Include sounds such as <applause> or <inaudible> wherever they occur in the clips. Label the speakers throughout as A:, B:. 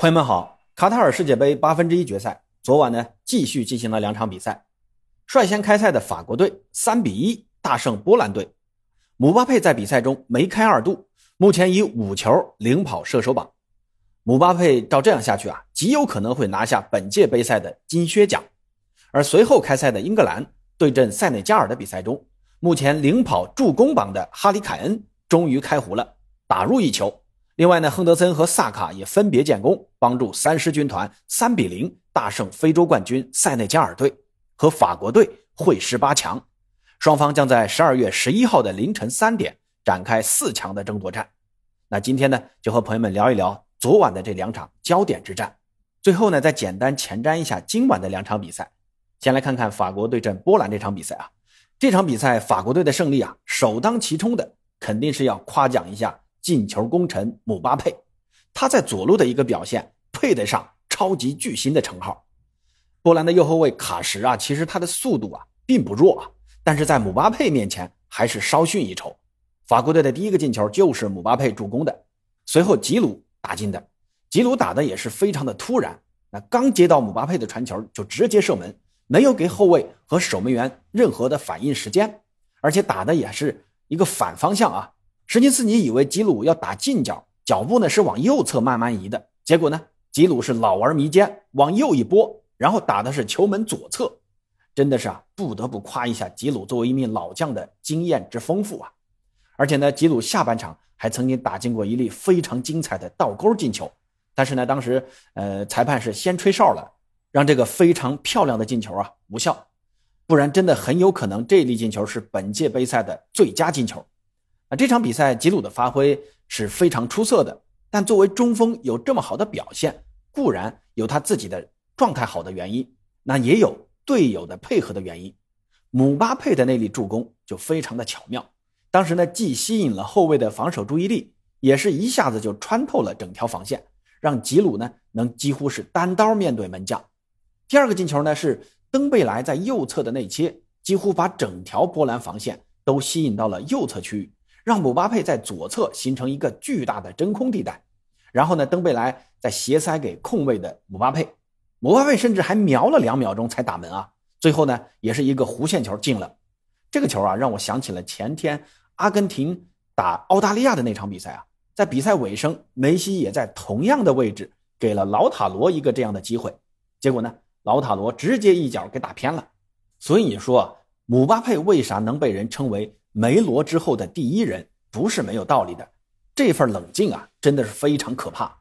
A: 朋友们好，卡塔尔世界杯八分之一决赛，昨晚呢继续进行了两场比赛。率先开赛的法国队三比一大胜波兰队，姆巴佩在比赛中梅开二度，目前以五球领跑射手榜。姆巴佩照这样下去啊，极有可能会拿下本届杯赛的金靴奖。而随后开赛的英格兰对阵塞内加尔的比赛中，目前领跑助攻榜的哈里凯恩终于开胡了，打入一球。另外呢，亨德森和萨卡也分别建功，帮助三狮军团三比零大胜非洲冠军塞内加尔队，和法国队会师八强。双方将在十二月十一号的凌晨三点展开四强的争夺战。那今天呢，就和朋友们聊一聊昨晚的这两场焦点之战。最后呢，再简单前瞻一下今晚的两场比赛。先来看看法国对阵波兰这场比赛啊，这场比赛法国队的胜利啊，首当其冲的肯定是要夸奖一下。进球功臣姆巴佩，他在左路的一个表现配得上超级巨星的称号。波兰的右后卫卡什啊，其实他的速度啊并不弱啊，但是在姆巴佩面前还是稍逊一筹。法国队的第一个进球就是姆巴佩助攻的，随后吉鲁打进的，吉鲁打的也是非常的突然，那刚接到姆巴佩的传球就直接射门，没有给后卫和守门员任何的反应时间，而且打的也是一个反方向啊。什金斯尼以为吉鲁要打近角，脚步呢是往右侧慢慢移的，结果呢，吉鲁是老而弥坚，往右一拨，然后打的是球门左侧，真的是啊，不得不夸一下吉鲁作为一名老将的经验之丰富啊！而且呢，吉鲁下半场还曾经打进过一粒非常精彩的倒钩进球，但是呢，当时呃裁判是先吹哨了，让这个非常漂亮的进球啊无效，不然真的很有可能这粒进球是本届杯赛的最佳进球。啊这场比赛，吉鲁的发挥是非常出色的。但作为中锋有这么好的表现，固然有他自己的状态好的原因，那也有队友的配合的原因。姆巴佩的那粒助攻就非常的巧妙，当时呢既吸引了后卫的防守注意力，也是一下子就穿透了整条防线，让吉鲁呢能几乎是单刀面对门将。第二个进球呢是登贝莱在右侧的内切，几乎把整条波兰防线都吸引到了右侧区域。让姆巴佩在左侧形成一个巨大的真空地带，然后呢，登贝莱再斜塞给空位的姆巴佩，姆巴佩甚至还瞄了两秒钟才打门啊！最后呢，也是一个弧线球进了。这个球啊，让我想起了前天阿根廷打澳大利亚的那场比赛啊，在比赛尾声，梅西也在同样的位置给了老塔罗一个这样的机会，结果呢，老塔罗直接一脚给打偏了。所以你说姆巴佩为啥能被人称为？梅罗之后的第一人不是没有道理的，这份冷静啊，真的是非常可怕。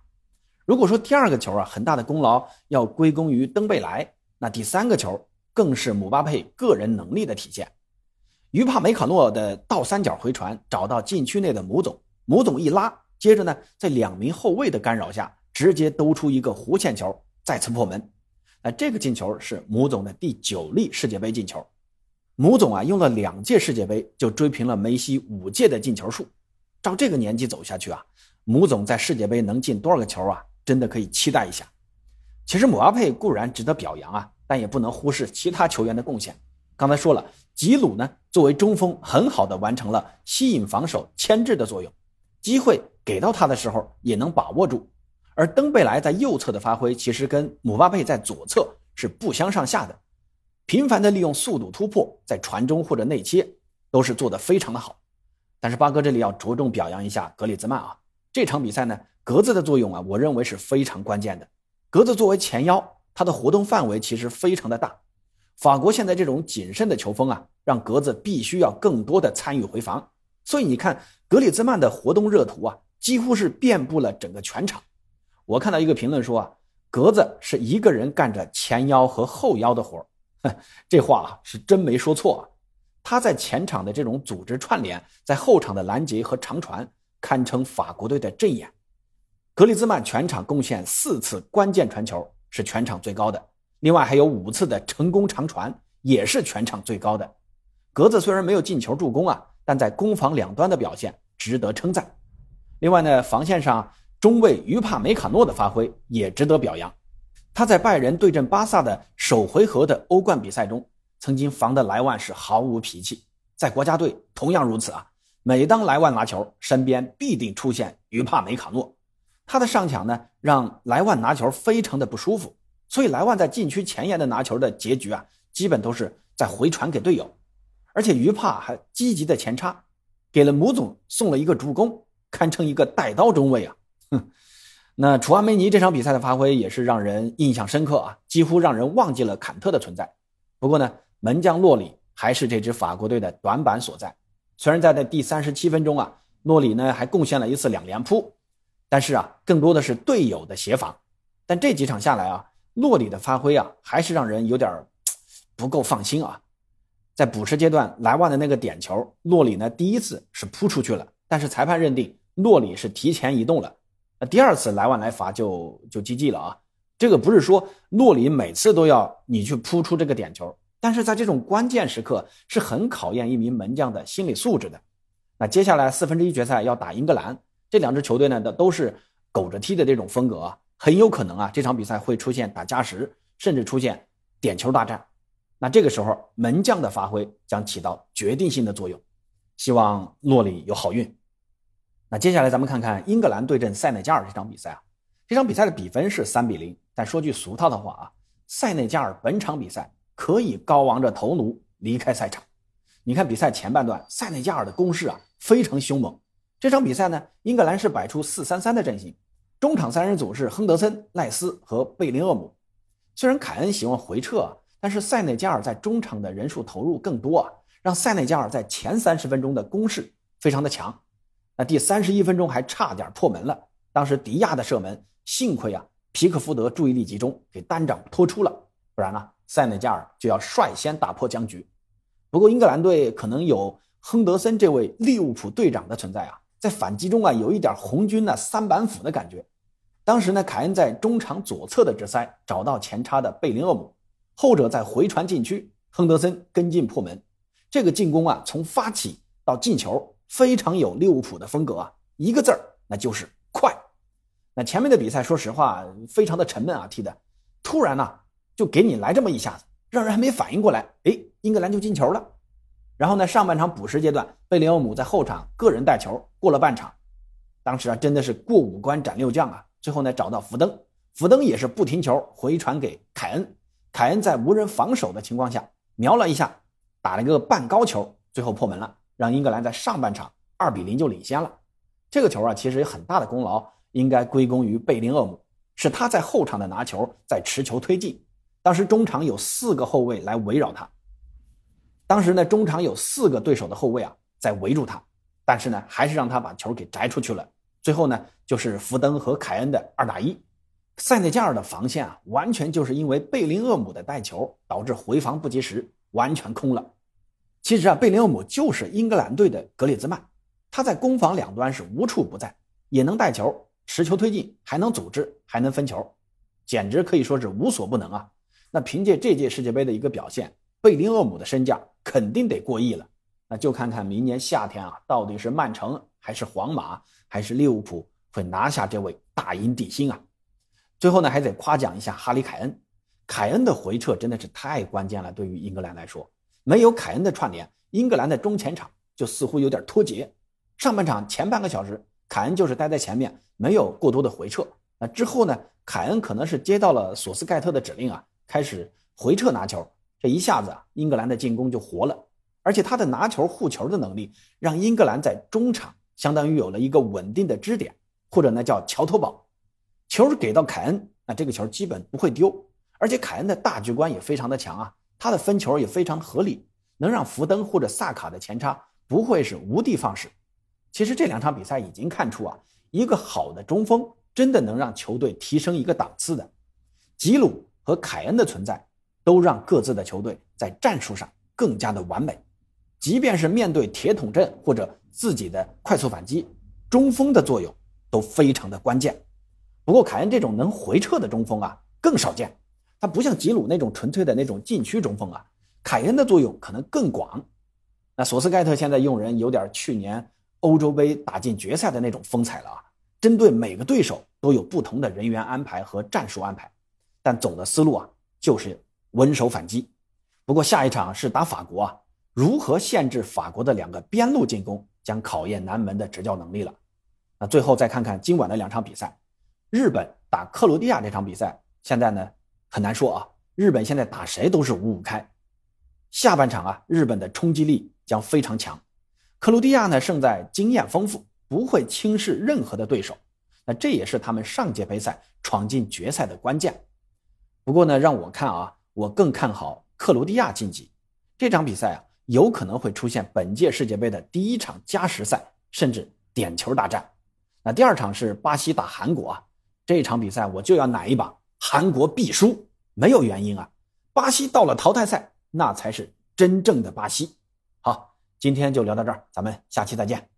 A: 如果说第二个球啊，很大的功劳要归功于登贝莱，那第三个球更是姆巴佩个人能力的体现。于帕梅卡诺的倒三角回传找到禁区内的姆总，姆总一拉，接着呢，在两名后卫的干扰下，直接兜出一个弧线球，再次破门。那这个进球是姆总的第九粒世界杯进球。姆总啊，用了两届世界杯就追平了梅西五届的进球数。照这个年纪走下去啊，姆总在世界杯能进多少个球啊？真的可以期待一下。其实姆巴佩固然值得表扬啊，但也不能忽视其他球员的贡献。刚才说了，吉鲁呢作为中锋，很好的完成了吸引防守、牵制的作用，机会给到他的时候也能把握住。而登贝莱在右侧的发挥，其实跟姆巴佩在左侧是不相上下的。频繁的利用速度突破，在传中或者内切都是做得非常的好。但是八哥这里要着重表扬一下格里兹曼啊，这场比赛呢，格子的作用啊，我认为是非常关键的。格子作为前腰，他的活动范围其实非常的大。法国现在这种谨慎的球风啊，让格子必须要更多的参与回防。所以你看格里兹曼的活动热图啊，几乎是遍布了整个全场。我看到一个评论说啊，格子是一个人干着前腰和后腰的活儿。哼 <laughs> 这话是真没说错啊！他在前场的这种组织串联，在后场的拦截和长传，堪称法国队的阵眼。格里兹曼全场贡献四次关键传球，是全场最高的。另外还有五次的成功长传，也是全场最高的。格子虽然没有进球助攻啊，但在攻防两端的表现值得称赞。另外呢，防线上中卫于帕梅卡诺的发挥也值得表扬。他在拜仁对阵巴萨的首回合的欧冠比赛中，曾经防的莱万是毫无脾气。在国家队同样如此啊！每当莱万拿球，身边必定出现于帕梅卡诺。他的上抢呢，让莱万拿球非常的不舒服，所以莱万在禁区前沿的拿球的结局啊，基本都是在回传给队友，而且于帕还积极的前插，给了姆总送了一个助攻，堪称一个带刀中卫啊。哼，那楚阿梅尼这场比赛的发挥也是让人印象深刻啊，几乎让人忘记了坎特的存在。不过呢，门将洛里还是这支法国队的短板所在。虽然在那第三十七分钟啊，洛里呢还贡献了一次两连扑，但是啊，更多的是队友的协防。但这几场下来啊，洛里的发挥啊，还是让人有点不够放心啊。在补时阶段，莱万的那个点球，洛里呢第一次是扑出去了，但是裁判认定洛里是提前移动了。那第二次来万来罚就就 GG 了啊。这个不是说洛里每次都要你去扑出这个点球。但是在这种关键时刻是很考验一名门将的心理素质的。那接下来四分之一决赛要打英格兰，这两支球队呢的都是苟着踢的这种风格啊，很有可能啊这场比赛会出现打加时，甚至出现点球大战。那这个时候门将的发挥将起到决定性的作用。希望洛里有好运。那接下来咱们看看英格兰对阵塞内加尔这场比赛啊，这场比赛的比分是三比零。但说句俗套的话啊，塞内加尔本场比赛。可以高昂着头颅离开赛场。你看比赛前半段，塞内加尔的攻势啊非常凶猛。这场比赛呢，英格兰是摆出四三三的阵型，中场三人组是亨德森、赖斯和贝林厄姆。虽然凯恩喜欢回撤啊，但是塞内加尔在中场的人数投入更多啊，让塞内加尔在前三十分钟的攻势非常的强。那第三十一分钟还差点破门了，当时迪亚的射门，幸亏啊皮克福德注意力集中，给单掌托出了，不然呢？塞内加尔就要率先打破僵局，不过英格兰队可能有亨德森这位利物浦队长的存在啊，在反击中啊有一点红军的三板斧的感觉。当时呢，凯恩在中场左侧的直塞找到前插的贝林厄姆，后者在回传禁区，亨德森跟进破门。这个进攻啊，从发起到进球非常有利物浦的风格啊，一个字儿那就是快。那前面的比赛说实话非常的沉闷啊，踢的突然呢。就给你来这么一下子，让人还没反应过来，哎，英格兰就进球了。然后呢，上半场补时阶段，贝林厄姆在后场个人带球过了半场，当时啊真的是过五关斩六将啊。最后呢找到福登，福登也是不停球回传给凯恩，凯恩在无人防守的情况下瞄了一下，打了个半高球，最后破门了，让英格兰在上半场二比零就领先了。这个球啊其实有很大的功劳应该归功于贝林厄姆，是他在后场的拿球，在持球推进。当时中场有四个后卫来围绕他，当时呢中场有四个对手的后卫啊在围住他，但是呢还是让他把球给摘出去了。最后呢就是福登和凯恩的二打一，塞内加尔的防线啊完全就是因为贝林厄姆的带球导致回防不及时，完全空了。其实啊贝林厄姆就是英格兰队的格列兹曼，他在攻防两端是无处不在，也能带球持球推进，还能组织，还能分球，简直可以说是无所不能啊。那凭借这届世界杯的一个表现，贝林厄姆的身价肯定得过亿了。那就看看明年夏天啊，到底是曼城还是皇马还是利物浦会拿下这位大英帝星啊？最后呢，还得夸奖一下哈里凯恩，凯恩的回撤真的是太关键了。对于英格兰来说，没有凯恩的串联，英格兰的中前场就似乎有点脱节。上半场前半个小时，凯恩就是待在前面，没有过多的回撤。那之后呢，凯恩可能是接到了索斯盖特的指令啊。开始回撤拿球，这一下子啊，英格兰的进攻就活了。而且他的拿球护球的能力，让英格兰在中场相当于有了一个稳定的支点，或者呢叫桥头堡。球给到凯恩，那这个球基本不会丢。而且凯恩的大局观也非常的强啊，他的分球也非常合理，能让福登或者萨卡的前插不会是无的放矢。其实这两场比赛已经看出啊，一个好的中锋真的能让球队提升一个档次的。吉鲁。和凯恩的存在，都让各自的球队在战术上更加的完美。即便是面对铁桶阵或者自己的快速反击，中锋的作用都非常的关键。不过凯恩这种能回撤的中锋啊，更少见。他不像吉鲁那种纯粹的那种禁区中锋啊，凯恩的作用可能更广。那索斯盖特现在用人有点去年欧洲杯打进决赛的那种风采了啊，针对每个对手都有不同的人员安排和战术安排。但总的思路啊，就是稳守反击。不过下一场是打法国啊，如何限制法国的两个边路进攻，将考验南门的执教能力了。那最后再看看今晚的两场比赛，日本打克罗地亚这场比赛，现在呢很难说啊。日本现在打谁都是五五开。下半场啊，日本的冲击力将非常强。克罗地亚呢胜在经验丰富，不会轻视任何的对手。那这也是他们上届杯赛闯进决赛的关键。不过呢，让我看啊，我更看好克罗地亚晋级。这场比赛啊，有可能会出现本届世界杯的第一场加时赛，甚至点球大战。那第二场是巴西打韩国啊，这场比赛我就要奶一把，韩国必输，没有原因啊。巴西到了淘汰赛，那才是真正的巴西。好，今天就聊到这儿，咱们下期再见。